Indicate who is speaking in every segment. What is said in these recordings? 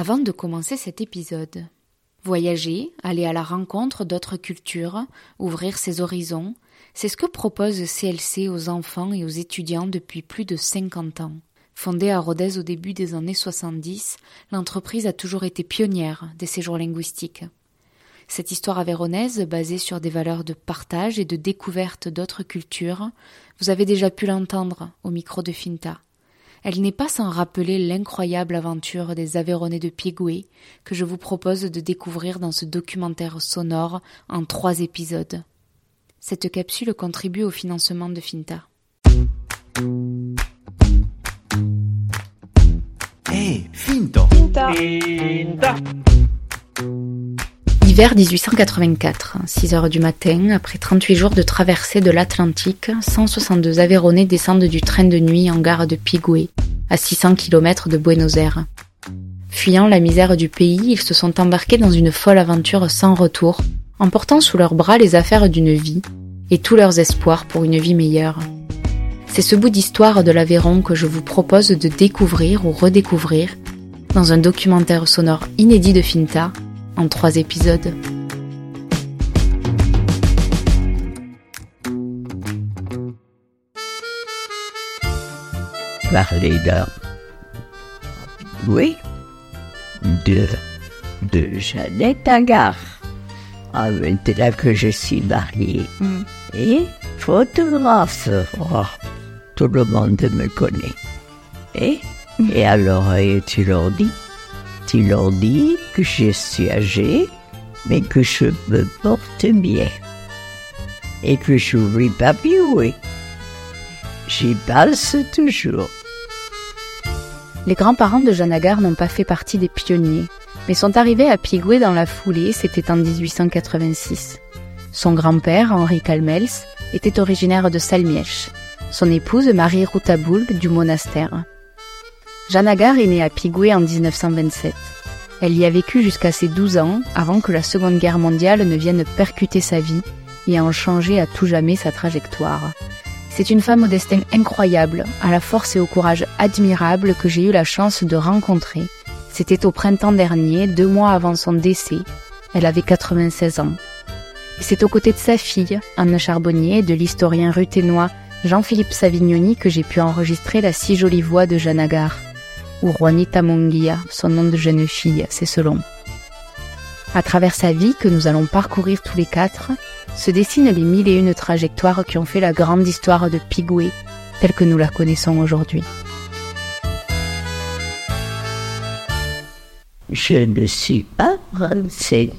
Speaker 1: Avant de commencer cet épisode, voyager, aller à la rencontre d'autres cultures, ouvrir ses horizons, c'est ce que propose CLC aux enfants et aux étudiants depuis plus de 50 ans. Fondée à Rodez au début des années 70, l'entreprise a toujours été pionnière des séjours linguistiques. Cette histoire avéronaise, basée sur des valeurs de partage et de découverte d'autres cultures, vous avez déjà pu l'entendre au micro de Finta. Elle n'est pas sans rappeler l'incroyable aventure des Aveyronais de Piegoué que je vous propose de découvrir dans ce documentaire sonore en trois épisodes. Cette capsule contribue au financement de Finta.
Speaker 2: Hey, Finta.
Speaker 3: Finta.
Speaker 1: Hiver 1884, 6 heures du matin, après 38 jours de traversée de l'Atlantique, 162 Aveyronais descendent du train de nuit en gare de Pigoué, à 600 km de Buenos Aires. Fuyant la misère du pays, ils se sont embarqués dans une folle aventure sans retour, emportant sous leurs bras les affaires d'une vie et tous leurs espoirs pour une vie meilleure. C'est ce bout d'histoire de l'Aveyron que je vous propose de découvrir ou redécouvrir dans un documentaire sonore inédit de Finta en trois épisodes.
Speaker 4: Parler d'un. Oui. De. De Jeannette Agar. Ah, maintenant que je suis mariée. Et photographe. Oh, tout le monde me connaît. Et, et alors, et tu leur dis Tu leur dis que je suis âgée, mais que je me porte bien. Et que je n'oublie pas. J'y passe toujours.
Speaker 1: Les grands-parents de Jeanne Agar n'ont pas fait partie des pionniers, mais sont arrivés à Pigoué dans la foulée, c'était en 1886. Son grand-père, Henri Calmels, était originaire de Salmièche. Son épouse, Marie Routaboul, du monastère. Jeanne Agar est née à Pigoué en 1927. Elle y a vécu jusqu'à ses 12 ans, avant que la Seconde Guerre mondiale ne vienne percuter sa vie et en changer à tout jamais sa trajectoire. C'est une femme au destin incroyable, à la force et au courage admirable que j'ai eu la chance de rencontrer. C'était au printemps dernier, deux mois avant son décès. Elle avait 96 ans. C'est aux côtés de sa fille, Anne Charbonnier, et de l'historien ruthénois Jean-Philippe Savignoni que j'ai pu enregistrer la si jolie voix de Jeanne Agar, ou Juanita Monguia, son nom de jeune fille, c'est selon. À travers sa vie que nous allons parcourir tous les quatre, se dessinent les mille et une trajectoires qui ont fait la grande histoire de Pigoué, telle que nous la connaissons aujourd'hui.
Speaker 4: Je ne suis pas français.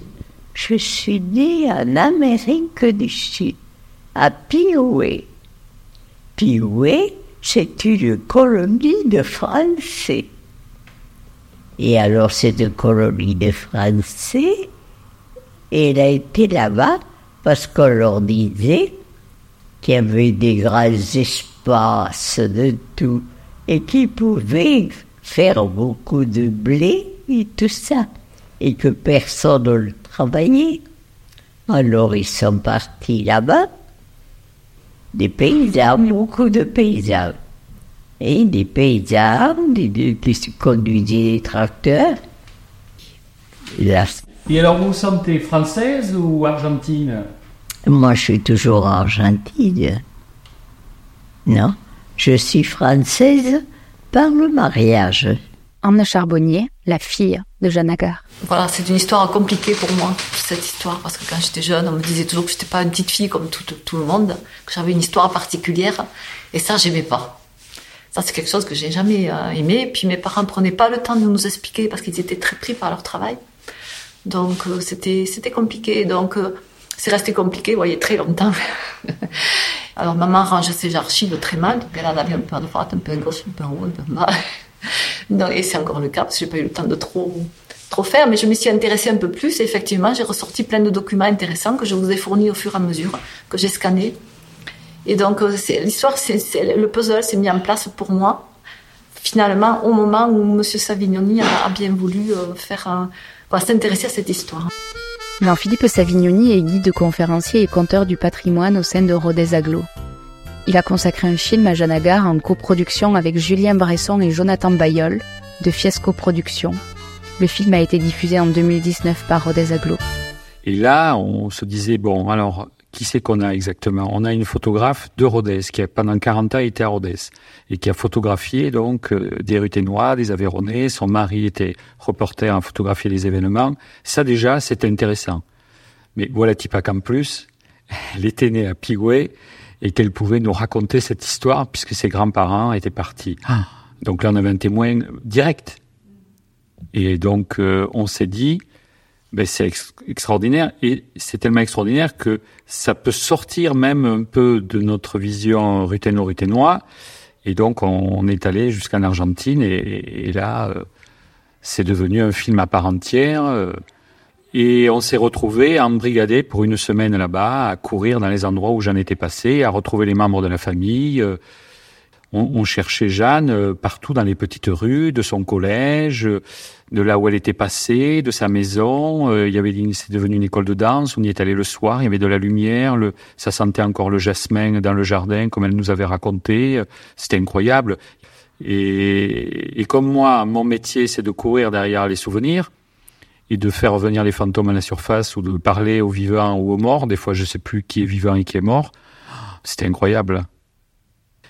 Speaker 4: Je suis née en Amérique du Sud, à Pioué. Pioué, c'est une colonie de Français. Et alors, cette colonie de Français, elle a été là-bas parce qu'on leur disait qu'il y avait des grands espaces de tout et qu'ils pouvaient faire beaucoup de blé et tout ça, et que personne ne le travaillait. Alors ils sont partis là-bas, des paysans, beaucoup de paysans, et des paysans des, des, qui conduisaient des tracteurs. Là,
Speaker 3: Et alors vous sentez française ou argentine?
Speaker 4: Moi, je suis toujours argentine. Non, je suis française par le mariage.
Speaker 1: Anne Charbonnier, la fille de Jeanne Agar.
Speaker 5: Voilà, c'est une histoire compliquée pour moi, cette histoire, parce que quand j'étais jeune, on me disait toujours que j'étais pas une petite fille comme tout, tout le monde, que j'avais une histoire particulière, et ça, j'aimais pas. Ça, c'est quelque chose que j'ai jamais euh, aimé. Puis mes parents prenaient pas le temps de nous expliquer parce qu'ils étaient très pris par leur travail. Donc euh, c'était c'était compliqué. Donc euh, c'est resté compliqué, vous voyez, très longtemps. Alors maman range ses archives très mal, donc elle en avait un peu à droite, un peu à gauche, un peu en haut, un peu en bas. Non, et c'est encore le cas parce que j'ai pas eu le temps de trop trop faire, mais je me suis intéressée un peu plus et effectivement j'ai ressorti plein de documents intéressants que je vous ai fournis au fur et à mesure, que j'ai scannés. Et donc l'histoire, c'est le puzzle s'est mis en place pour moi. Finalement, au moment où Monsieur Savignoni a, bien voulu euh, faire voilà, s'intéresser à cette histoire.
Speaker 1: Jean-Philippe Savignoni est guide conférencier et conteur du patrimoine au sein de Rodez Aglo. Il a consacré un film à Jeanne Agar en coproduction avec Julien Bresson et Jonathan Bayol de Fiesco Productions. Le film a été diffusé en 2019 par Rodez Aglo.
Speaker 6: Et là, on se disait, bon, alors, qui c'est qu'on a exactement? On a une photographe de Rodez qui a pendant 40 ans été à Rodez et qui a photographié donc euh, des Ruténois, des Aveyronais. Son mari était reporter, a photographié les événements. Ça déjà, c'est intéressant. Mais voilà pas qu'en plus, elle était née à Pigoué et qu'elle pouvait nous raconter cette histoire puisque ses grands-parents étaient partis.
Speaker 3: Ah.
Speaker 6: Donc là, on avait un témoin direct. Et donc, euh, on s'est dit, ben, c'est ex- extraordinaire. Et c'est tellement extraordinaire que ça peut sortir même un peu de notre vision ruténo-ruténois. Et donc, on, est allé jusqu'en Argentine. Et, là, euh, c'est devenu un film à part entière. euh, et on s'est retrouvé embrigadé pour une semaine là-bas, à courir dans les endroits où Jeanne était passée, à retrouver les membres de la famille. On, on cherchait Jeanne euh, partout dans les petites rues de son collège, euh, de là où elle était passée, de sa maison. Euh, il y avait c'est devenu une école de danse. On y est allé le soir. Il y avait de la lumière. Le, ça sentait encore le jasmin dans le jardin, comme elle nous avait raconté. C'était incroyable. Et, et comme moi, mon métier, c'est de courir derrière les souvenirs et de faire revenir les fantômes à la surface ou de parler aux vivants ou aux morts. Des fois, je sais plus qui est vivant et qui est mort. C'était incroyable.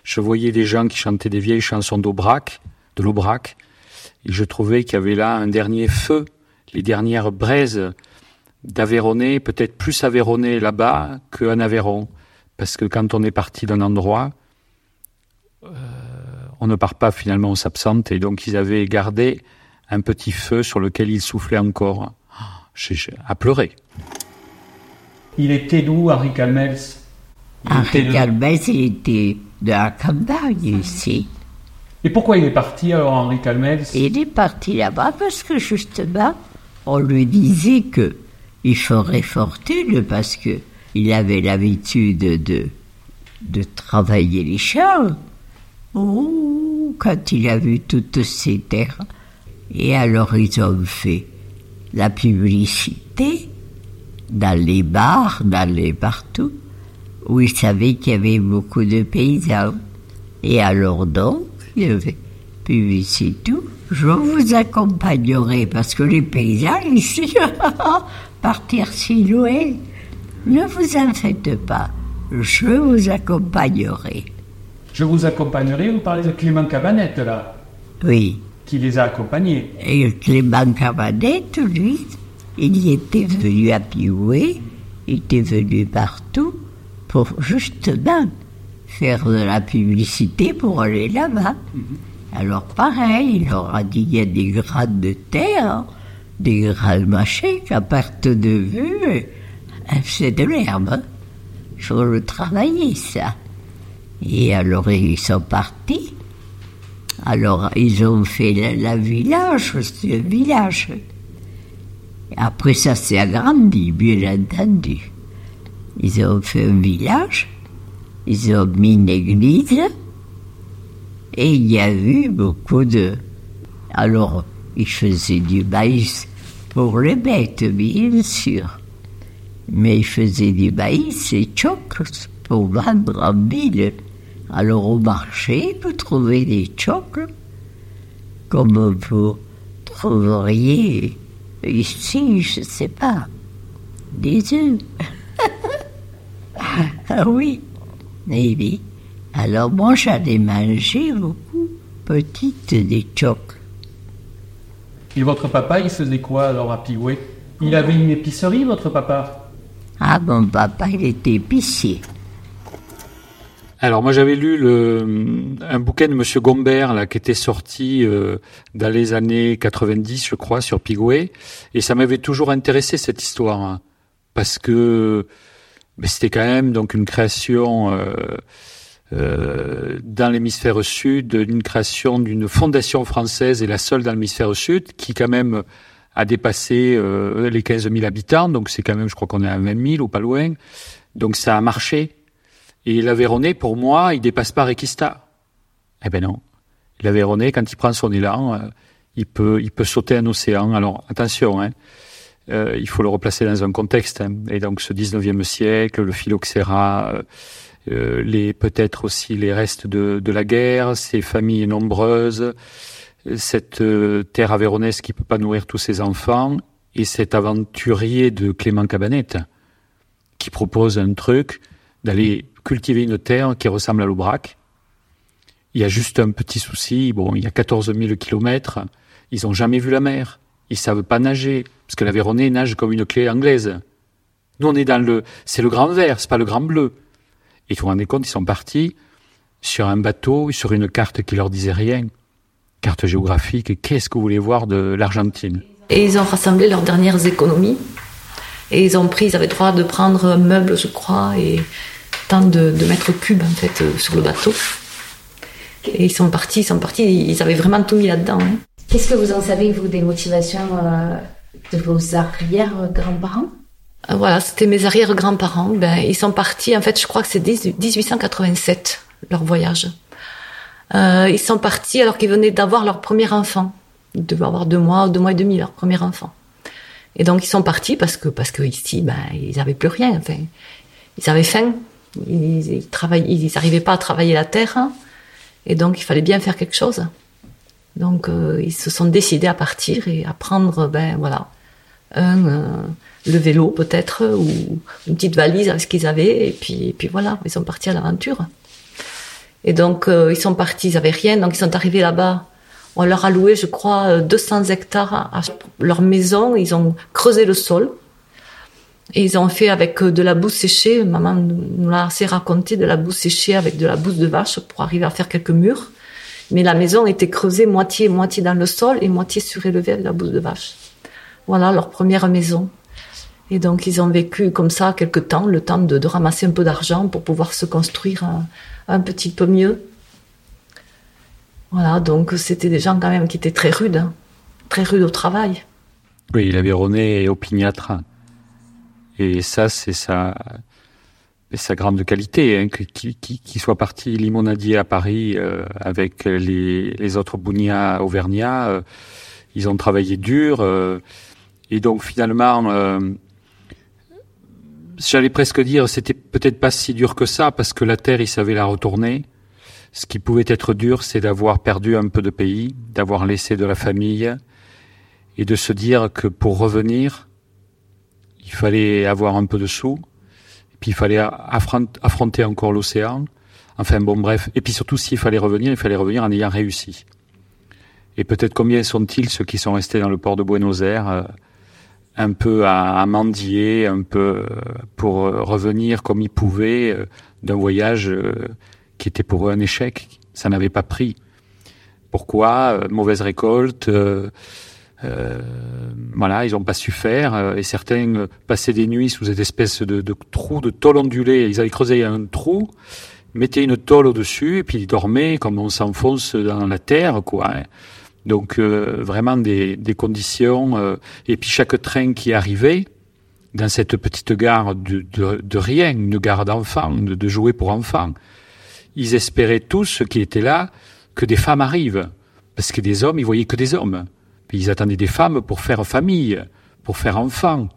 Speaker 6: Je voyais des gens qui chantaient des vieilles chansons d'Aubrac, de l'Aubrac, et je trouvais qu'il y avait là un dernier feu, les dernières braises d'Aveyronais, peut-être plus Aveyronais là-bas qu'en Aveyron. Parce que quand on est parti d'un endroit, euh, on ne part pas finalement, on s'absente, et donc ils avaient gardé un petit feu sur lequel ils soufflaient encore. J'ai- à pleurer.
Speaker 3: Il était d'où, Henri Calmels
Speaker 4: Henri Calmès, il était de la campagne ici.
Speaker 3: Et pourquoi il est parti alors, Henri Calmels?
Speaker 4: Et il est parti là-bas parce que justement, on lui disait que il ferait fortune parce que il avait l'habitude de, de travailler les champs. Oh, quand il a vu toutes ces terres. Et alors ils ont fait la publicité dans les bars, dans les partout, où ils savaient qu'il y avait beaucoup de paysans. Et alors donc, il y avait publicité tout. Je vous accompagnerai parce que les paysans ici, partir si loin, ne vous en faites pas. Je vous accompagnerai.
Speaker 3: Je vous accompagnerai, vous parlez de Clément Cabanette, là,
Speaker 4: Oui.
Speaker 3: qui les a accompagnés.
Speaker 4: Et Clément Cabanette, lui, il y était venu à Pioué, il était venu partout pour justement faire de la publicité pour aller là-bas. Alors pareil, il leur a dit il y a des grades de terre, des grades machins qu'à perte de vue, euh, c'est de l'herbe. hein. Il faut le travailler, ça. Et alors ils sont partis. Alors, ils ont fait la, la village, c'est un village. Après, ça s'est agrandi, bien entendu. Ils ont fait un village, ils ont mis une église, et il y a eu beaucoup de... Alors, ils faisaient du maïs pour les bêtes, bien sûr. Mais ils faisaient du maïs et chocles pour vendre en ville. Alors au marché, vous trouvez des chocles comme vous trouveriez ici, je ne sais pas, des œufs. Ah oui, eh oui. Alors moi j'en ai mangé beaucoup, petites des chocles.
Speaker 3: Et votre papa, il faisait quoi alors à Pioué Il avait une épicerie, votre papa?
Speaker 4: Ah mon papa il était épicier.
Speaker 6: Alors moi j'avais lu le, un bouquin de Monsieur Gombert là qui était sorti euh, dans les années 90 je crois sur Pigoué et ça m'avait toujours intéressé cette histoire hein, parce que ben, c'était quand même donc une création euh, euh, dans l'hémisphère sud, une création d'une fondation française et la seule dans l'hémisphère sud qui quand même a dépassé euh, les 15 000 habitants donc c'est quand même je crois qu'on est à 20 000 ou pas loin donc ça a marché et l'Aveyronais, pour moi, il dépasse pas Requista. Eh ben non. L'Aveyronais, quand il prend son élan, euh, il peut, il peut sauter un océan. Alors attention, hein, euh, il faut le replacer dans un contexte. hein. Et donc ce 19e siècle, le phylloxéra, euh, euh, peut-être aussi les restes de, de la guerre, ces familles nombreuses, cette euh, terre avéronaise qui peut pas nourrir tous ses enfants et cet aventurier de Clément Cabanette qui propose un truc d'aller cultiver une terre qui ressemble à l'Aubrac. Il y a juste un petit souci. Bon, il y a 14 000 kilomètres. Ils ont jamais vu la mer. Ils savent pas nager. Parce que l'Aveyronais nage comme une clé anglaise. Nous, on est dans le, c'est le grand vert, c'est pas le grand bleu. Et vous vous rendez compte, ils sont partis sur un bateau, sur une carte qui leur disait rien. Carte géographique. Qu'est-ce que vous voulez voir de l'Argentine?
Speaker 5: Et ils ont rassemblé leurs dernières économies. Et ils ont pris, ils avaient le droit de prendre un meuble, je crois, et tant de, de mètres cubes, en fait, euh, sur le bateau. Et ils sont partis, ils sont partis, ils avaient vraiment tout mis là-dedans. hein.
Speaker 1: Qu'est-ce que vous en savez, vous, des motivations euh, de vos arrière-grands-parents
Speaker 5: Euh, Voilà, c'était mes arrière-grands-parents. Ben, ils sont partis, en fait, je crois que c'est 10 1887, leur voyage. Euh, ils sont partis alors qu'ils venaient d'avoir leur premier enfant. Ils devaient avoir deux mois, deux mois et demi, leur premier enfant. Et donc, ils sont partis parce que, parce ici, ben, ils avaient plus rien. Enfin, ils avaient faim. Ils, ils travaillaient, ils n'arrivaient pas à travailler la terre. Et donc, il fallait bien faire quelque chose. Donc, euh, ils se sont décidés à partir et à prendre, ben, voilà, un, euh, le vélo peut-être, ou une petite valise avec ce qu'ils avaient, et puis, et puis voilà, ils sont partis à l'aventure. Et donc, euh, ils sont partis, ils avaient rien, donc ils sont arrivés là-bas. On leur a loué, je crois, euh, 200 hectares à leur maison, ils ont creusé le sol. Et ils ont fait avec euh, de la boue séchée, maman nous nous l'a assez raconté, de la boue séchée avec de la bouse de vache pour arriver à faire quelques murs. Mais la maison était creusée moitié, moitié dans le sol et moitié surélevée avec la bouse de vache. Voilà leur première maison. Et donc ils ont vécu comme ça quelque temps, le temps de, ramasser un peu d'argent pour pouvoir se construire un, petit peu mieux. Voilà, donc c'était des gens quand même qui étaient très rudes, hein, très rudes au travail.
Speaker 6: Oui, l'Aveyronais est opiniâtre. Et ça, c'est sa, c'est sa grande qualité, hein, qui, qui, qui soit parti limonadier à Paris euh, avec les, les autres bougnats auvergnats. euh, ils ont travaillé dur. euh, et donc finalement, euh, j'allais presque dire, c'était peut-être pas si dur que ça, parce que la terre, ils savaient la retourner. Ce qui pouvait être dur, c'est d'avoir perdu un peu de pays, d'avoir laissé de la famille, et de se dire que pour revenir, il fallait avoir un peu de sous, puis il fallait affront- affronter encore l'océan. Enfin bon, bref. Et puis surtout, s'il fallait revenir, il fallait revenir en ayant réussi. Et peut-être combien sont-ils ceux qui sont restés dans le port de Buenos Aires, euh, un peu à, à mendier, un peu euh, pour euh, revenir comme ils pouvaient d'un voyage qui était pour eux un échec. Ça n'avait pas pris. Pourquoi Mauvaise récolte. Euh, voilà, ils n'ont pas su faire. euh, et certains euh, passaient des nuits sous cette espèce de, de trou, de tôle ondulée. Ils avaient creusé un trou, mettaient une tôle au-dessus, et puis ils dormaient comme on s'enfonce dans la terre, quoi. hein. Donc euh, vraiment des, des conditions. euh, et puis chaque train qui arrivait dans cette petite gare de, de, de rien, une gare d'enfants, de, de jouets pour enfants, ils espéraient tous ceux qui étaient là que des femmes arrivent, parce que des hommes, ils voyaient que des hommes. Ils attendaient des femmes pour faire famille, pour faire enfant.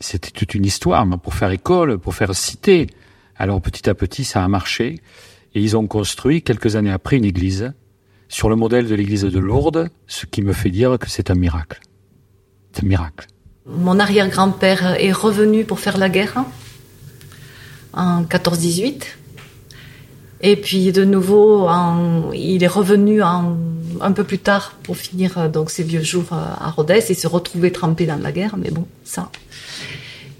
Speaker 6: C'était toute une histoire, pour faire école, pour faire cité. Alors petit à petit, ça a marché, et ils ont construit quelques années après une église sur le modèle de l'église de Lourdes, ce qui me fait dire que c'est un miracle. C'est un miracle.
Speaker 5: Mon arrière-grand-père est revenu pour faire la guerre en 14-18. Et puis de nouveau, il est revenu en- un peu plus tard pour finir euh, donc ses vieux jours euh, à Rodez et se retrouver trempé dans la guerre. Mais bon, ça.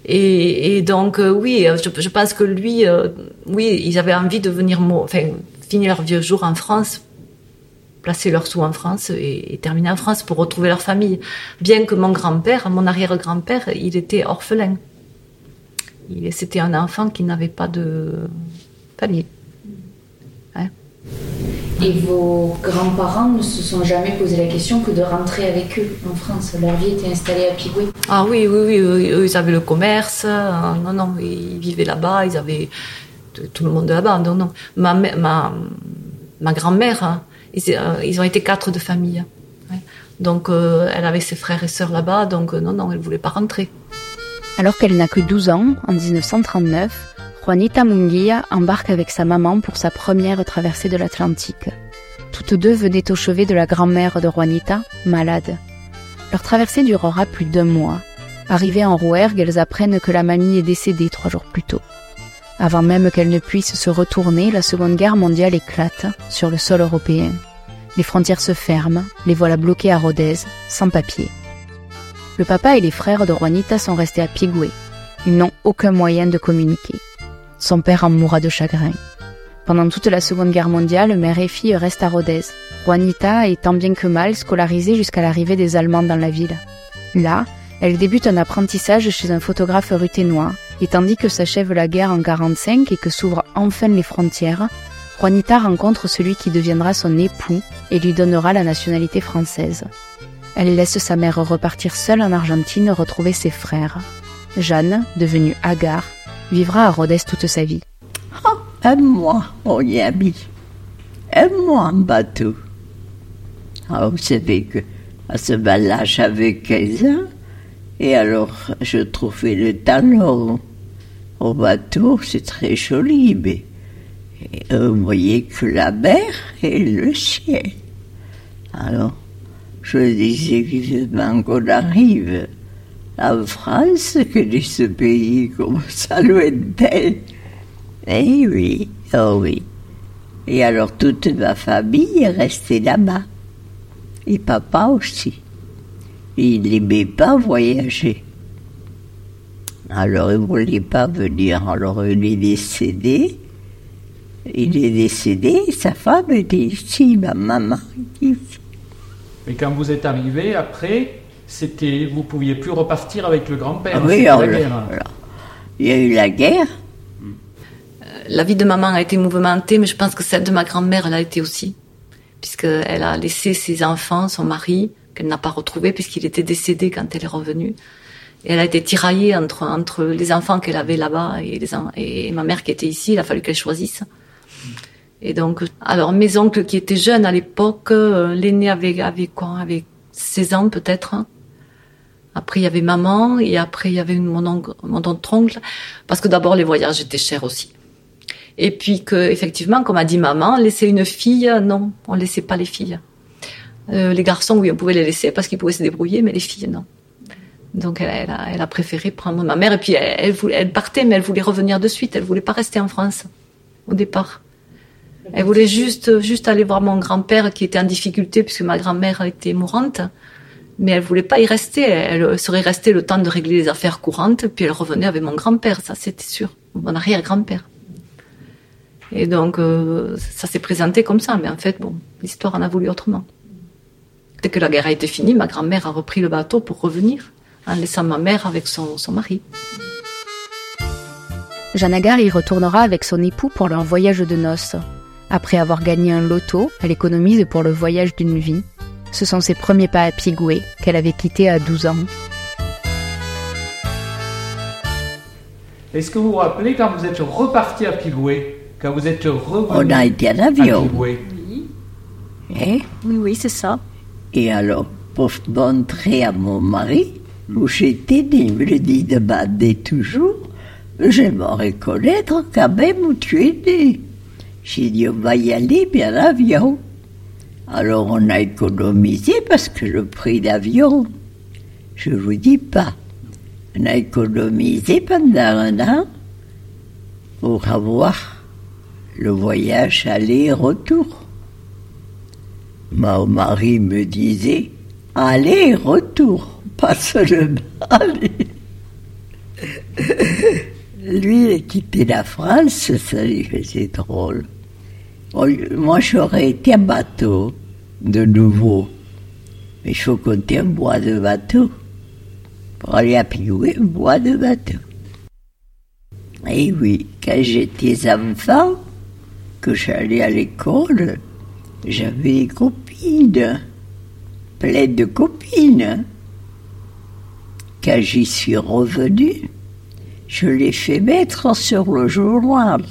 Speaker 5: Et, donc euh, oui, je, pense que lui, oui, ils avaient envie de venir, enfin, finir leurs vieux jours en France, placer leurs sous en France et, terminer en France pour retrouver leur famille. Bien que mon grand-père, mon arrière-grand-père, il était orphelin. C'était un enfant qui n'avait pas de famille.
Speaker 1: Et vos grands-parents ne se sont jamais posé la question que de rentrer avec eux en France. Leur vie était installée à Pigoué.
Speaker 5: Ah oui, oui, oui, eux, eux, ils avaient le commerce. euh, non, non, ils vivaient là-bas, ils avaient tout le monde là-bas. Non, non. Ma, ma, ma grand-mère, hein, ils, euh, ils ont été quatre de famille. Donc, euh, elle avait ses frères et sœurs là-bas, donc non, non, elle voulait pas rentrer.
Speaker 1: Alors qu'elle n'a que 12 ans, en 1939, Juanita Munguia embarque avec sa maman pour sa première traversée de l'Atlantique. Tout Toutes deux venaient au chevet de la grand-mère de Juanita, malade. Leur traversée durera plus d'un mois. Arrivées en Rouergue, elles apprennent que la mamie est décédée trois jours plus tôt. Avant même qu'elles ne puissent se retourner, la Seconde Guerre mondiale éclate sur le sol européen. Les frontières se ferment, les voilà bloquées à Rodez, sans papier. Le papa et les frères de Juanita sont restés à Pigoué. Ils n'ont aucun moyen de communiquer. Son père en mourra de chagrin. Pendant toute la Seconde Guerre mondiale, mère et fille restent à Rodez. Juanita est tant bien que mal scolarisée jusqu'à l'arrivée des Allemands dans la ville. Là, elle débute un apprentissage chez un photographe ruténois, et tandis que s'achève la guerre en 45 et que s'ouvrent enfin les frontières, Juanita rencontre celui qui deviendra son époux et lui donnera la nationalité française. Elle laisse sa mère repartir seule en Argentine retrouver ses frères. Jeanne, devenue hagard, vivra à Rodez toute sa vie.
Speaker 4: Oh, un mois, on y a mis. Un mois en bateau. Ah, vous savez que à ce moment-là, j'avais 15 ans. Et alors, je trouvais le talon au bateau, c'est très joli, mais vous voyez que la mer et le ciel. Alors, je disais vivement qu'on arrive en France, que de ce pays comme ça lointain. Eh oui, oh oui. Et alors toute ma famille est restée là-bas. Et papa aussi. Il n'aimait pas voyager. Alors il ne voulait pas venir. Alors il est décédé. Il est décédé, sa femme était ici, ma maman.
Speaker 3: Mais quand vous êtes arrivé, après, c'était, vous pouviez plus repartir avec le grand-père.
Speaker 4: Ah oui, alors, la guerre. il y a eu la guerre.
Speaker 5: Euh, la vie de maman a été mouvementée, mais je pense que celle de ma grand-mère, elle a été aussi. Puisqu'elle a laissé ses enfants, son mari, qu'elle n'a pas retrouvé, puisqu'il était décédé quand elle est revenue. Et elle a été tiraillée entre, entre les enfants qu'elle avait là-bas et, les, et ma mère qui était ici. Il a fallu qu'elle choisisse. Et donc, alors mes oncles qui étaient jeunes à l'époque, euh, l'aîné avait, avait quoi Avait 16 ans peut-être. Après, il y avait maman et après, il y avait mon, oncle, mon oncle. Parce que d'abord, les voyages étaient chers aussi. Et puis que, effectivement, comme a dit maman, laisser une fille, non, on laissait pas les filles. Euh, les garçons, oui, on pouvait les laisser parce qu'ils pouvaient se débrouiller, mais les filles, non. Donc elle, a, préféré prendre ma mère et puis elle, elle partait, mais elle voulait revenir de suite. Elle voulait pas rester en France au départ. Elle voulait juste, juste aller voir mon grand-père qui était en difficulté puisque ma grand-mère était mourante. Mais elle voulait pas y rester. Elle serait restée le temps de régler les affaires courantes, puis elle revenait avec mon grand-père, ça c'était sûr, mon arrière-grand-père. Et donc euh, ça s'est présenté comme ça, mais en fait, bon, l'histoire en a voulu autrement. Dès que la guerre a été finie, ma grand-mère a repris le bateau pour revenir, en laissant ma mère avec son, son mari.
Speaker 1: Jeanne Agar y retournera avec son époux pour leur voyage de noces. Après avoir gagné un loto, elle économise pour le voyage d'une vie. Ce sont ses premiers pas à Pigoué, qu'elle avait quitté à 12 ans.
Speaker 3: Est-ce que vous vous rappelez quand vous êtes reparti à Pigoué? Quand vous êtes revenu
Speaker 4: On a été en avion.
Speaker 1: Oui.
Speaker 4: Hein?
Speaker 1: Oui, oui, c'est ça.
Speaker 4: Et alors, pour montrer à mon mari où j'étais né, il me le dit demander toujours, j'aimerais connaître quand même où tu es né. J'ai dit, on va y aller bien avion. Alors on a économisé parce que le prix d'avion, je ne vous dis pas, on a économisé pendant un an pour avoir le voyage aller-retour. Mon mari me disait aller-retour, pas seulement aller. Lui, il a quitté la France, ça lui faisait drôle. Moi, j'aurais été un bateau, de nouveau. Mais il faut compter un bois de bateau. Pour aller à Pigoué, un bois de bateau. Et oui, quand j'étais enfant, que j'allais à l'école, j'avais des copines, plein de copines. Quand j'y suis revenu, je l'ai fait mettre sur le journal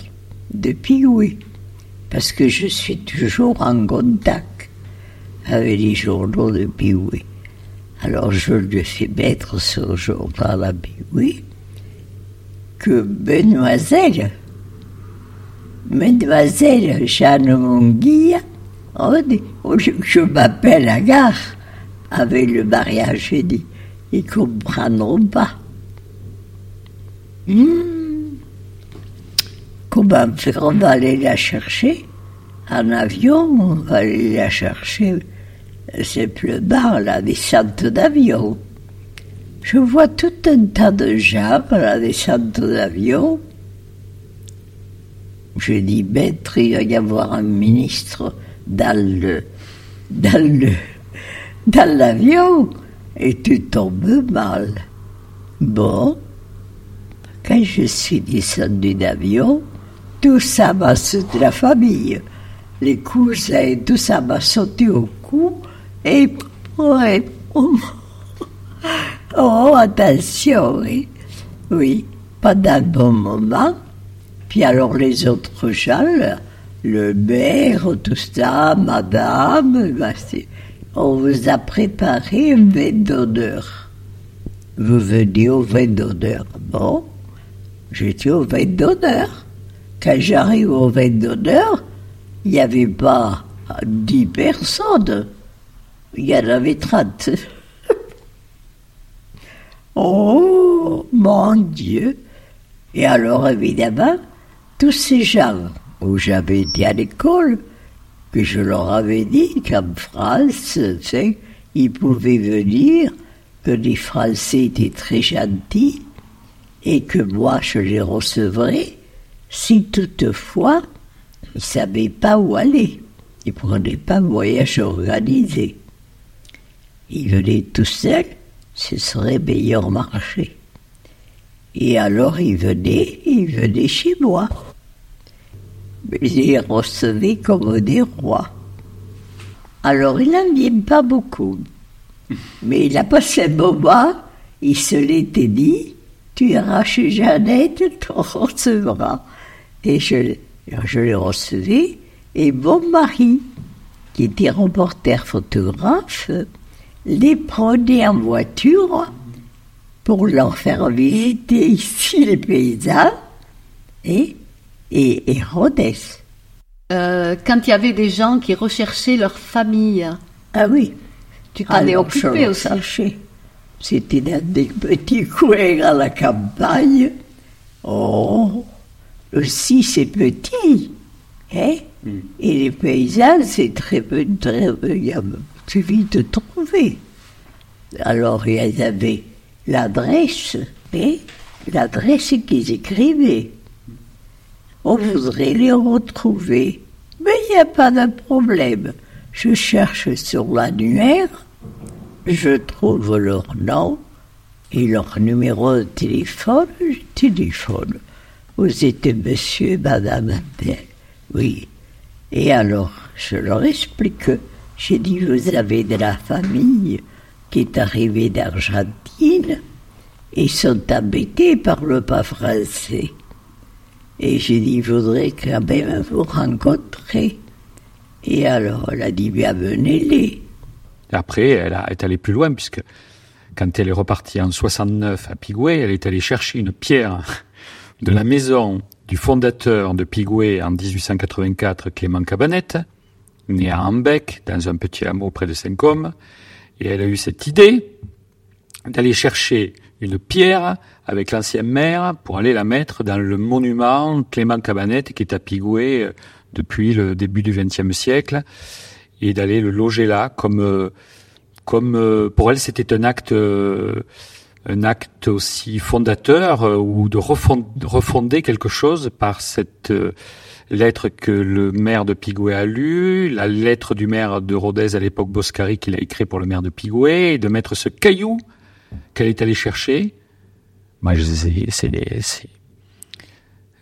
Speaker 4: de Pigoué parce que je suis toujours en contact avec les journaux de Pioui. Alors je lui fais mettre le journal à Pioui que Mademoiselle, Mademoiselle Jeanne au lieu que je m'appelle à gare, avec le mariage, j'ai dit, ils comprendront pas. Hmm. Comment faire On va aller la chercher en avion, on va aller la chercher simplement la descente d'avion. Je vois tout un tas de gens à la descente d'avion. Je dis, maître, il va y avoir un ministre dans le, dans le, dans l'avion, et tu tombes mal. Bon, quand je suis descendu d'avion, tout ça m'a sauté la famille. Les cousins, tout ça m'a sauté au cou, et, oh, oh, attention, oui. Oui, pendant un bon moment. Puis alors les autres gens, le maire, tout ça, madame, bah, on vous a préparé un vin d'honneur. Vous venez au vin d'honneur. Bon, j'étais au vin d'honneur. Quand j'arrive au vin d'honneur, il n'y avait pas dix personnes. Il y en avait trente. oh, mon Dieu. Et alors, évidemment, tous ces gens où j'avais été à l'école, que je leur avais dit qu'en France, ils pouvaient venir, que les Français étaient très gentils et que moi je les recevrais si toutefois ils ne savaient pas où aller. Ils ne prenaient pas voyage organisé. Ils venaient tout seuls, ce serait meilleur marché. Et alors ils venaient, ils venaient chez moi mais il recevait comme des rois. Alors il n'en vient pas beaucoup. Mais il a passé un moment, il se l'était dit, tu iras chez Jeannette, tu recevras. Et je, je l'ai reçu, et mon mari, qui était reporter photographe, les prenait en voiture pour leur faire visiter ici les paysans, et et, et Rhodes.
Speaker 7: Euh, quand il y avait des gens qui recherchaient leur famille.
Speaker 4: Ah oui.
Speaker 7: Tu t'en es occupé aussi.
Speaker 4: C'était dans des petits coins à la campagne. Oh, aussi c'est petit. Hein? Mm. Et les paysans, c'est très peu, très c'est vite de trouver. Alors, ils avaient l'adresse, hein? l'adresse qu'ils écrivaient on voudrait les retrouver. Mais il n'y a pas de problème. Je cherche sur l'annuaire, je trouve leur nom et leur numéro de téléphone, je téléphone. Vous êtes monsieur, madame Oui. Et alors, je leur explique. J'ai dit, vous avez de la famille qui est arrivée d'Argentine et sont embêtés par le pas français. Et j'ai dit, je voudrais quand même vous rencontrer. Et alors, elle a dit, bienvenue-les.
Speaker 6: Après, elle est allée plus loin, puisque quand elle est repartie en 69 à Pigoué, elle est allée chercher une pierre de la maison du fondateur de Pigoué en 1884, Clément Cabanette, né à Ambec, dans un petit hameau près de Saint-Côme. Et elle a eu cette idée d'aller chercher une pierre avec l'ancien maire pour aller la mettre dans le monument Clément Cabanette qui est à Pigoué euh, depuis le début du XXe siècle et d'aller le loger là comme euh, comme euh, pour elle c'était un acte un acte aussi fondateur ou de refonder quelque chose par cette lettre que le maire de Pigoué a lue, la lettre du maire de Rodez à l'époque Boscari qu'il a écrit pour le maire de Pigoué, et de mettre ce caillou qu'elle est allée chercher. Moi, je sais, c'est des, ce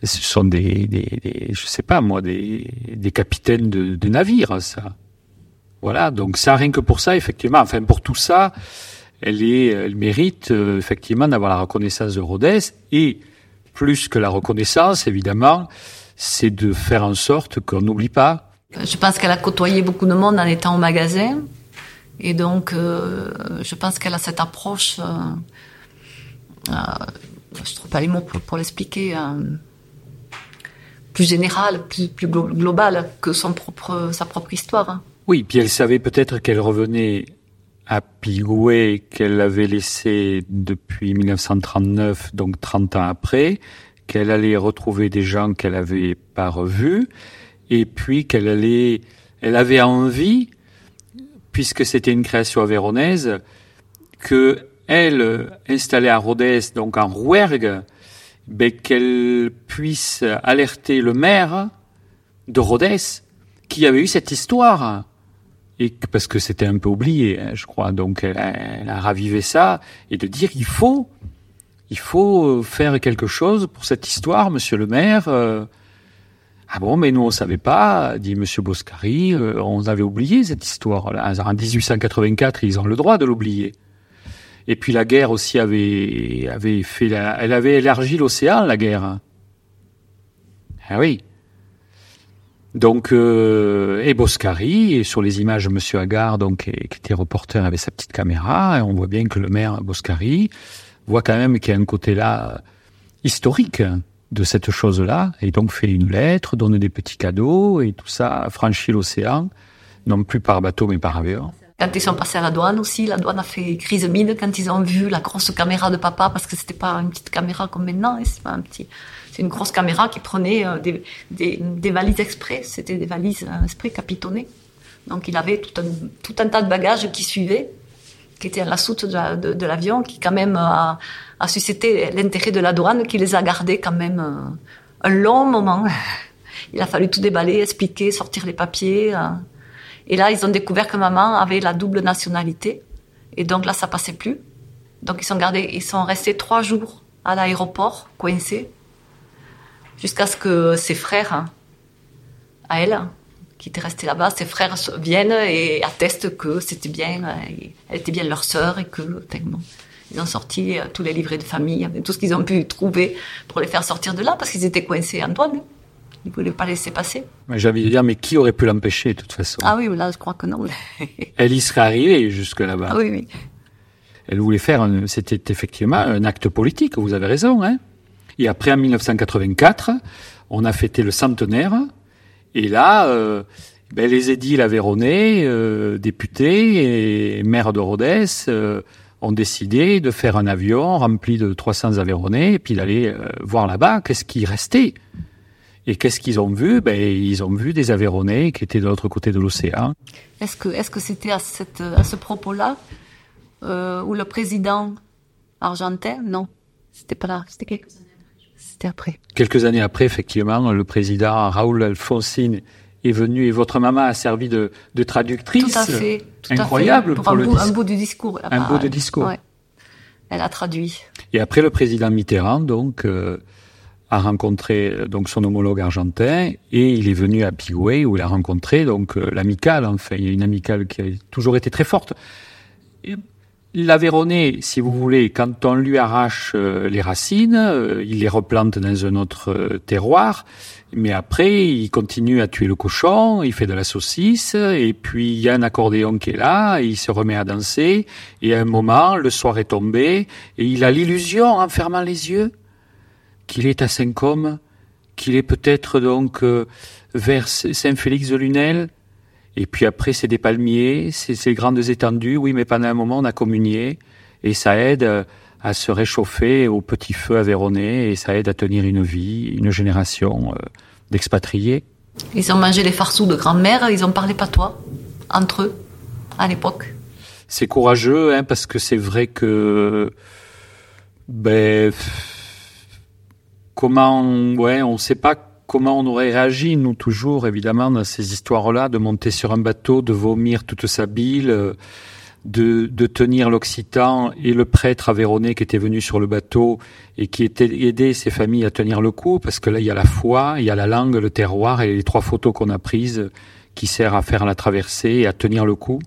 Speaker 6: sont des, des, je sais pas moi, des, des capitaines de, de navires, ça. Voilà, donc ça, rien que pour ça, effectivement, enfin pour tout ça, elle est, elle mérite euh, effectivement d'avoir la reconnaissance de Rodez et plus que la reconnaissance, évidemment, c'est de faire en sorte qu'on n'oublie pas.
Speaker 5: Je pense qu'elle a côtoyé beaucoup de monde en étant au magasin. Et donc, euh, je pense qu'elle a cette approche, euh, euh, je ne trouve pas les mots pour, l'expliquer, plus générale, plus, plus glo- globale que son propre, sa propre histoire. hein.
Speaker 6: Oui, puis elle savait peut-être qu'elle revenait à Pigoué, qu'elle avait laissé depuis 1939, donc 30 ans après, qu'elle allait retrouver des gens qu'elle avait pas revus, et puis qu'elle allait, elle avait envie, puisque c'était une création avéronaise, que elle, installée à Rodez, donc en Rouergue, ben, qu'elle puisse alerter le maire de Rodez qui avait eu cette histoire et parce que c'était un peu oublié, hein, je crois. Donc elle a, elle a ravivé ça et de dire il faut, il faut euh, faire quelque chose pour cette histoire, Monsieur le Maire. euh. ah bon, mais nous on savait pas, dit Monsieur Boscari. euh, on avait oublié cette histoire. En 1884, ils ont le droit de l'oublier. Et puis la guerre aussi avait avait fait, la, elle avait élargi l'océan, la guerre. Ah oui. Donc, euh, et Boscari, et sur les images, Monsieur Agar, donc, qui était reporter avec sa petite caméra, et on voit bien que le maire Boscari voit quand même qu'il y a un côté là historique de cette chose-là, et donc fait une lettre, donne des petits cadeaux, et tout ça franchit l'océan, non plus par bateau, mais par avion.
Speaker 5: Quand ils sont passés à la douane aussi, la douane a fait crise mine quand ils ont vu la grosse caméra de papa, parce que c'était pas une petite caméra comme maintenant, hein, c'est pas un petit, c'est une grosse caméra qui prenait euh, des, des, valises exprès, c'était des valises euh, exprès capitonnées. Donc il avait tout un, tout un tas de bagages qui suivaient, qui étaient à la soute de, la- de- de l'avion, qui quand même a, a suscité l'intérêt de la douane, qui les a gardés quand même euh, un long moment. Il a fallu tout déballer, expliquer, sortir les papiers. Et là, ils ont découvert que maman avait la double nationalité. Et donc là, ça passait plus. Donc ils sont gardés, ils sont restés trois jours à l'aéroport, coincés, jusqu'à ce que ses frères, hein, à elle, qui étaient restés là-bas, ses frères viennent et attestent que c'était bien, euh, elle était bien leur sœur et que, bon, ils ont sorti euh, tous les livrets de famille, tout ce qu'ils ont pu trouver pour les faire sortir de là, parce qu'ils étaient coincés en douane. Ils ne voulaient pas laisser passer.
Speaker 6: J'ai envie de dire, mais qui aurait pu l'empêcher, de toute façon
Speaker 5: Ah oui, là, je crois que non.
Speaker 6: Elle y serait arrivée jusque là-bas.
Speaker 5: ah oui, oui.
Speaker 6: Elle voulait faire, c'était effectivement un acte politique, vous avez raison. Hein et après, en 1984, on a fêté le centenaire. Et là, euh, ben, les édiles aveyronnais, euh, députés et maires de Rodez euh, ont décidé de faire un avion rempli de 300 aveyronnais et puis d'aller euh, voir là-bas qu'est-ce qui restait. Et qu'est-ce qu'ils ont vu? Ben, Ils ont vu des aveyronnais qui étaient de l'autre côté de l'océan.
Speaker 5: Est-ce que est-ce que c'était à cette à ce propos-là euh, où le président argentin? Non c'était pas là c'était quelques années après c'était après
Speaker 6: Quelques années après, effectivement, le président Raoul Alfonsine est venu et votre maman a servi de, de traductrice.
Speaker 5: tout à fait tout à fait.
Speaker 6: Incroyable
Speaker 5: pour,
Speaker 6: pour
Speaker 5: un,
Speaker 6: le
Speaker 5: bout, un bout du discours
Speaker 6: Un bout de discours.
Speaker 5: ouais. elle a traduit
Speaker 6: Et après, le président Mitterrand, donc, euh, a rencontré donc son homologue argentin et il est venu à Pigoué où il a rencontré donc euh, l'amicale. Enfin, il y a une amicale qui a toujours été très forte. Et L'Aveyronais, si vous voulez, quand on lui arrache euh, les racines, euh, il les replante dans un autre terroir, mais après, il continue à tuer le cochon, il fait de la saucisse, et puis il y a un accordéon qui est là, il se remet à danser, et à un moment, le soir est tombé, et il a l'illusion, en fermant les yeux, qu'il est à Saint-Côme, qu'il est peut-être donc euh, vers Saint-Félix-de-Lunel, et puis après, c'est des palmiers, c'est ces grandes étendues. Oui, mais pendant un moment, on a communié. Et ça aide euh, à se réchauffer au petit feu aveyronais. Et ça aide à tenir une vie, une génération euh, d'expatriés.
Speaker 5: ils ont mangé les farceaux de grand-mère ils ont parlé patois entre eux à l'époque
Speaker 6: C'est courageux, hein, parce que c'est vrai que... Ben... Comment... Ouais, on ne sait pas comment on aurait réagi, nous, toujours, évidemment, dans ces histoires-là, de monter sur un bateau, de vomir toute sa bile... euh, de, de tenir l'Occitan et le prêtre aveyronais qui était venu sur le bateau et qui était aidé ses familles à tenir le coup, parce que là, il y a la foi, il y a la langue, le terroir et les trois photos qu'on a prises qui servent à faire la traversée et à tenir le coup.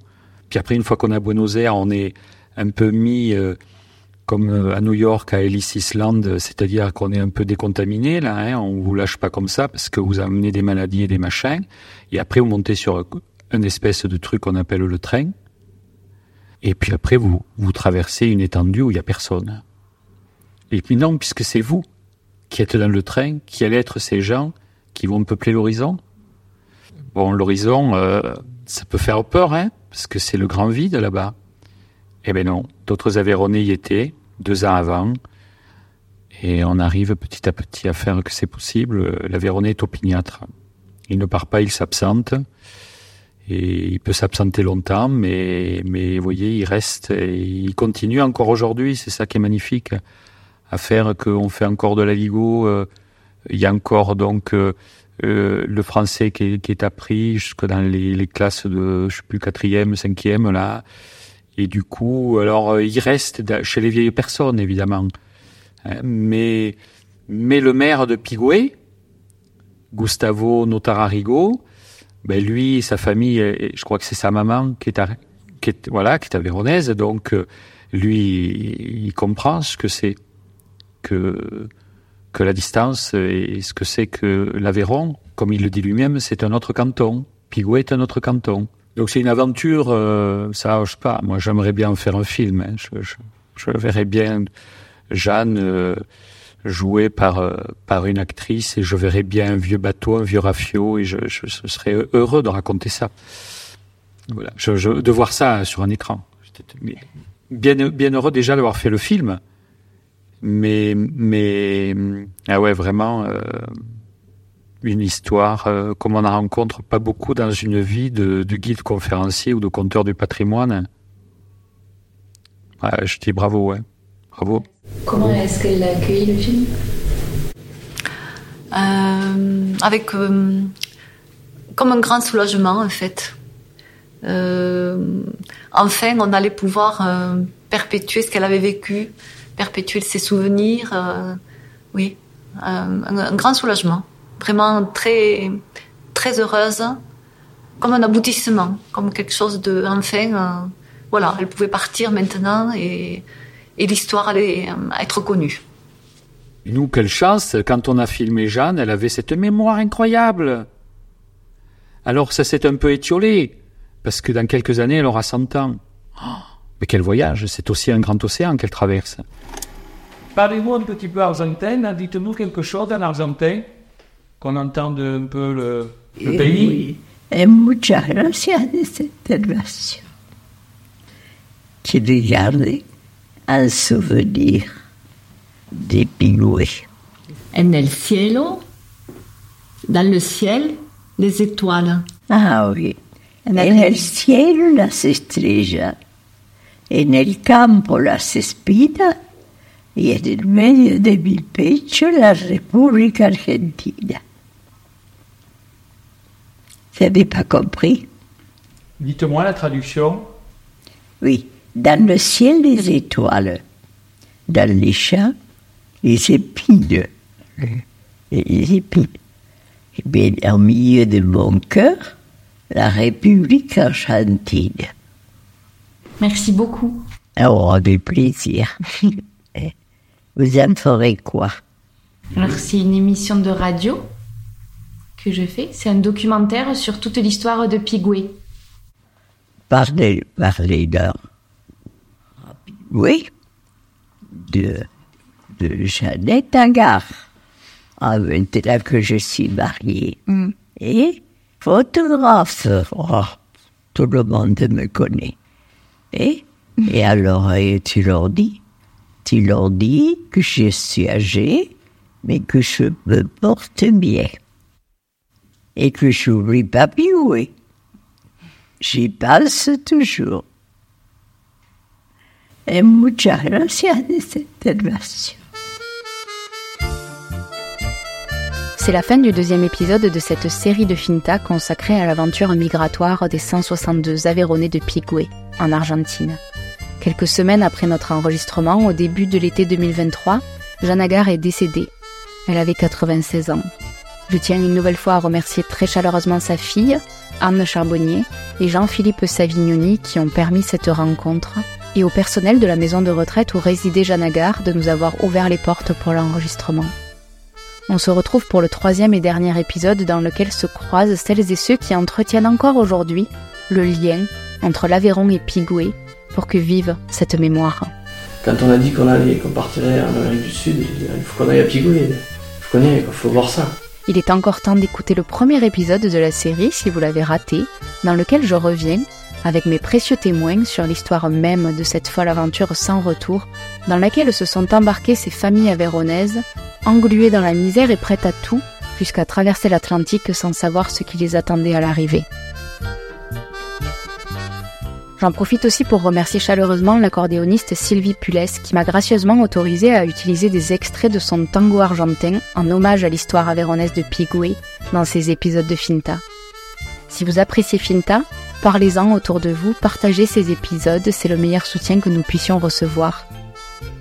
Speaker 6: Puis après, une fois qu'on à Buenos Aires, on est un peu mis euh, comme euh, à New York, à Ellis Island, c'est-à-dire qu'on est un peu décontaminé, là, hein, on vous lâche pas comme ça parce que vous amenez des maladies et des machins. Et après, vous montez sur un espèce de truc qu'on appelle le train. Et puis après, vous, vous traversez une étendue où il y a personne. Et puis non, puisque c'est vous qui êtes dans le train, qui allez être ces gens qui vont peupler l'horizon. Bon, l'horizon, euh, ça peut faire peur, hein, parce que c'est le grand vide là-bas. Eh ben non, d'autres Aveyronais y étaient deux ans avant, et on arrive petit à petit à faire que c'est possible. L'Aveyronais est opiniâtre. Il ne part pas, il s'absente. Et il peut s'absenter longtemps, mais, mais vous voyez, il reste et il continue encore aujourd'hui. C'est ça qui est magnifique à faire qu'on fait encore de la Ligo. Euh, il y a encore donc euh, euh, le français qui est, qui est, appris jusque dans les, les, classes de je sais plus quatrième, cinquième là. Et du coup, alors il reste chez les vieilles personnes évidemment, hein, mais mais le maire de Pigoué, Gustavo Notararigo, ben lui, sa famille, je crois que c'est sa maman qui est, à, qui est voilà, qui est avéronaise, donc lui, il comprend ce que c'est que que la distance et ce que c'est que l'Aveyron, comme il le dit lui-même, c'est un autre canton. Pigouet est un autre canton. Donc c'est une aventure, euh, ça, sais pas. Moi, j'aimerais bien en faire un film. Hein. Je, je, je, verrais bien Jeanne euh, jouée par euh, par une actrice et je verrais bien un vieux bateau, un vieux rafio et je, je, serais heureux de raconter ça. Voilà, je, de voir ça sur un écran. Bien bien heureux déjà d'avoir fait le film mais mais ah ouais vraiment euh, une histoire euh, comme on en rencontre pas beaucoup dans une vie de, de guide conférencier ou de conteur du patrimoine. Ouais, je dis bravo, ouais. Bravo.
Speaker 1: Comment est-ce qu'elle a accueilli le film?
Speaker 5: Euh, Avec euh, comme un grand soulagement en fait. Euh, enfin, on allait pouvoir euh, perpétuer ce qu'elle avait vécu, perpétuer ses souvenirs. Euh, oui, euh, un, un, grand soulagement. Vraiment très, très heureuse, comme un aboutissement, comme quelque chose de, enfin, euh, voilà, elle pouvait partir maintenant et, et l'histoire allait être connue.
Speaker 6: Nous, quelle chance, quand on a filmé Jeanne, elle avait cette mémoire incroyable. Alors ça s'est un peu étiolé, parce que dans quelques années, elle aura 100 ans. Oh mais quel voyage C'est aussi un grand océan qu'elle traverse.
Speaker 3: Parlez-nous un petit peu argentin. Dites-nous quelque chose en argentin, qu'on entende un peu le, le pays.
Speaker 4: Oui. Et muchas gracias de cette intervention. Qui regardez un souvenir de Pigoué.
Speaker 7: En el cielo, dans le ciel, les étoiles.
Speaker 4: Ah oui. En el cielo las estrellas. en el campo las espinas y en el medio de mi pecho la República Argentina. Vous n'avez pas compris
Speaker 3: Dites-moi la traduction.
Speaker 4: Oui, dans le ciel les étoiles, dans les champs les épines, les épines. Et bien au milieu de mon cœur, la République argentine.
Speaker 7: Merci beaucoup.
Speaker 4: Oh, avec plaisir. Vous en ferez quoi?
Speaker 1: Alors, c'est une émission de radio que je fais. C'est un documentaire sur toute l'histoire de Pigoué.
Speaker 4: Parlez, parlez d'un. Oui, de, de Jeannette Agar. Ah, maintenant que je suis mariée. Mm. Et photographe. Oh, tout le monde me connaît. Et, et alors, et tu leur dis, tu leur dis que je suis âgée, mais que je me porte bien. Et que je n'oublie pas Pigoué. J'y passe toujours. Et muchas gracias de cette intervention.
Speaker 1: C'est la fin du deuxième épisode de cette série de Finta consacrée à l'aventure migratoire des 162 Aveyronais de Pigoué, en Argentine. Quelques semaines après notre enregistrement, au début de l'été 2023, Jeanne Agar est décédée. Elle avait 96 ans. Je tiens une nouvelle fois à remercier très chaleureusement sa fille, Anne Charbonnier, et Jean-Philippe Savignoni qui ont permis cette rencontre, et au personnel de la maison de retraite où résidait Jeanne Agar de nous avoir ouvert les portes pour l'enregistrement. On se retrouve pour le troisième et dernier épisode dans lequel se croisent celles et ceux qui entretiennent encore aujourd'hui le lien entre l'Aveyron et Pigoué pour que vive cette mémoire.
Speaker 8: Quand on a dit qu'on allait, qu'on partirait en Amérique du Sud, il faut qu'on aille à Pigoué, il faut il faut voir ça.
Speaker 1: Il est encore temps d'écouter le premier épisode de la série si vous l'avez raté, dans lequel je reviens avec mes précieux témoins sur l'histoire même de cette folle aventure sans retour, dans laquelle se sont embarquées ces familles avéronaises, engluées dans la misère et prêtes à tout, jusqu'à traverser l'Atlantique sans savoir ce qui les attendait à l'arrivée. J'en profite aussi pour remercier chaleureusement l'accordéoniste Sylvie Pulès qui m'a gracieusement autorisé à utiliser des extraits de son tango argentin en hommage à l'histoire avéronaise de Pigoué dans ses épisodes de Finta. Si vous appréciez Finta, parlez-en autour de vous, partagez ces épisodes, c'est le meilleur soutien que nous puissions recevoir.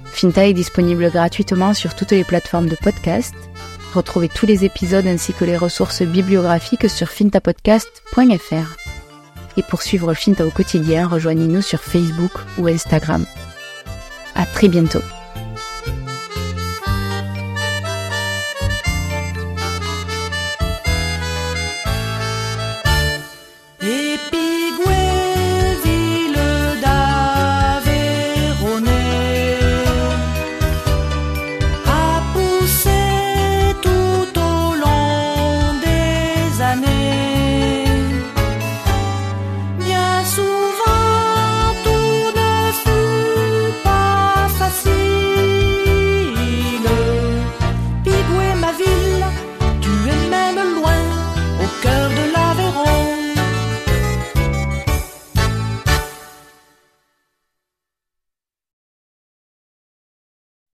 Speaker 1: Finta est disponible gratuitement sur toutes les plateformes de podcast. Retrouvez tous les épisodes ainsi que les ressources bibliographiques sur fintapodcast.fr. Et pour suivre Finta au quotidien, rejoignez-nous sur Facebook ou Instagram. À très bientôt.